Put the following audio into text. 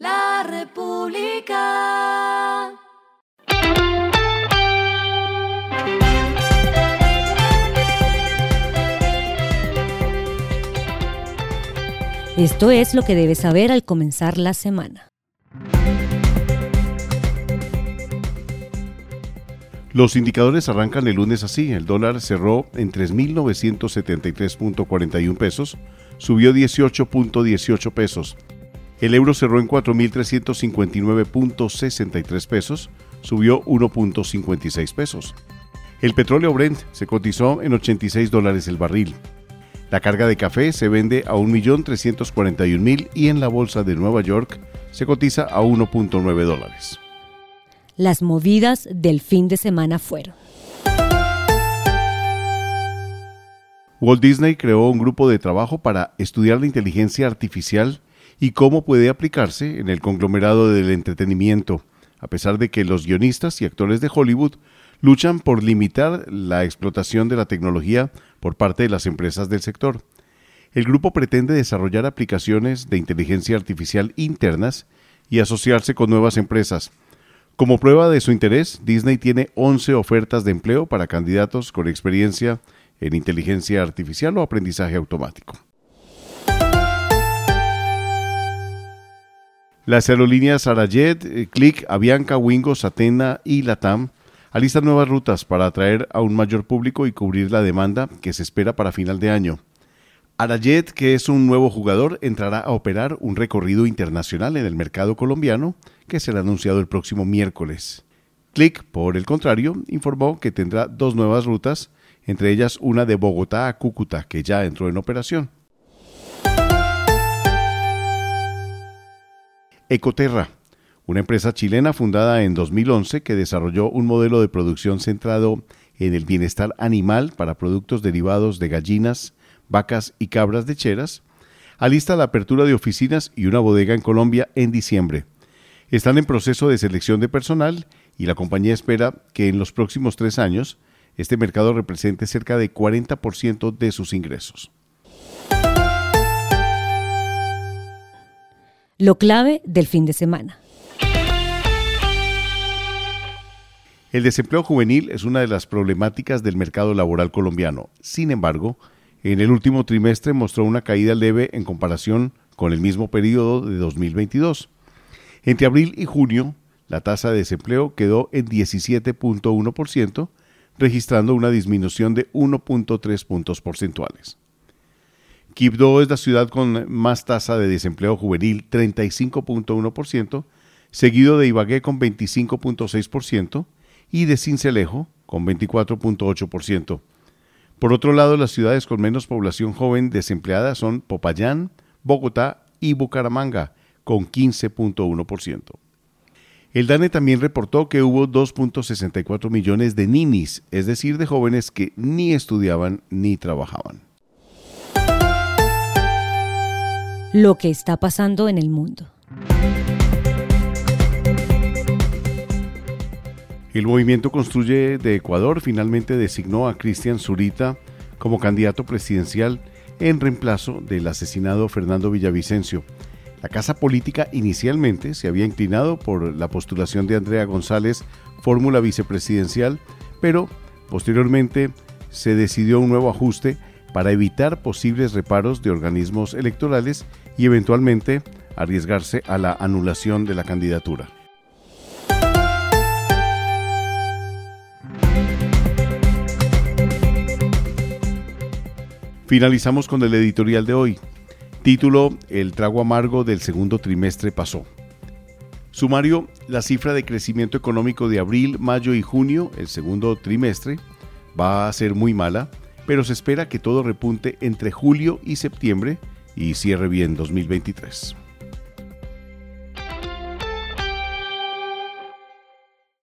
La República. Esto es lo que debes saber al comenzar la semana. Los indicadores arrancan el lunes así. El dólar cerró en 3.973.41 pesos, subió 18.18 pesos. El euro cerró en 4.359.63 pesos, subió 1.56 pesos. El petróleo Brent se cotizó en 86 dólares el barril. La carga de café se vende a 1.341.000 y en la bolsa de Nueva York se cotiza a 1.9 dólares. Las movidas del fin de semana fueron. Walt Disney creó un grupo de trabajo para estudiar la inteligencia artificial y cómo puede aplicarse en el conglomerado del entretenimiento, a pesar de que los guionistas y actores de Hollywood luchan por limitar la explotación de la tecnología por parte de las empresas del sector. El grupo pretende desarrollar aplicaciones de inteligencia artificial internas y asociarse con nuevas empresas, como prueba de su interés, Disney tiene 11 ofertas de empleo para candidatos con experiencia en inteligencia artificial o aprendizaje automático. Las aerolíneas Arajet, eh, Click, Avianca, Wingo, Satena y Latam alistan nuevas rutas para atraer a un mayor público y cubrir la demanda que se espera para final de año. Arajet, que es un nuevo jugador, entrará a operar un recorrido internacional en el mercado colombiano que será anunciado el próximo miércoles. Click, por el contrario, informó que tendrá dos nuevas rutas, entre ellas una de Bogotá a Cúcuta, que ya entró en operación. Ecoterra, una empresa chilena fundada en 2011 que desarrolló un modelo de producción centrado en el bienestar animal para productos derivados de gallinas, vacas y cabras lecheras, alista la apertura de oficinas y una bodega en Colombia en diciembre. Están en proceso de selección de personal y la compañía espera que en los próximos tres años este mercado represente cerca de 40% de sus ingresos. Lo clave del fin de semana. El desempleo juvenil es una de las problemáticas del mercado laboral colombiano. Sin embargo, en el último trimestre mostró una caída leve en comparación con el mismo periodo de 2022. Entre abril y junio, la tasa de desempleo quedó en 17.1%, registrando una disminución de 1.3 puntos porcentuales. Quibdó es la ciudad con más tasa de desempleo juvenil, 35.1%, seguido de Ibagué con 25.6% y de Cincelejo con 24.8%. Por otro lado, las ciudades con menos población joven desempleada son Popayán, Bogotá y Bucaramanga, con 15.1%. El DANE también reportó que hubo 2.64 millones de ninis, es decir, de jóvenes que ni estudiaban ni trabajaban. Lo que está pasando en el mundo. El movimiento Construye de Ecuador finalmente designó a Cristian Zurita como candidato presidencial en reemplazo del asesinado Fernando Villavicencio. La Casa Política inicialmente se había inclinado por la postulación de Andrea González, fórmula vicepresidencial, pero posteriormente se decidió un nuevo ajuste para evitar posibles reparos de organismos electorales y eventualmente arriesgarse a la anulación de la candidatura. Finalizamos con el editorial de hoy. Título El trago amargo del segundo trimestre pasó. Sumario, la cifra de crecimiento económico de abril, mayo y junio, el segundo trimestre, va a ser muy mala, pero se espera que todo repunte entre julio y septiembre y cierre bien 2023.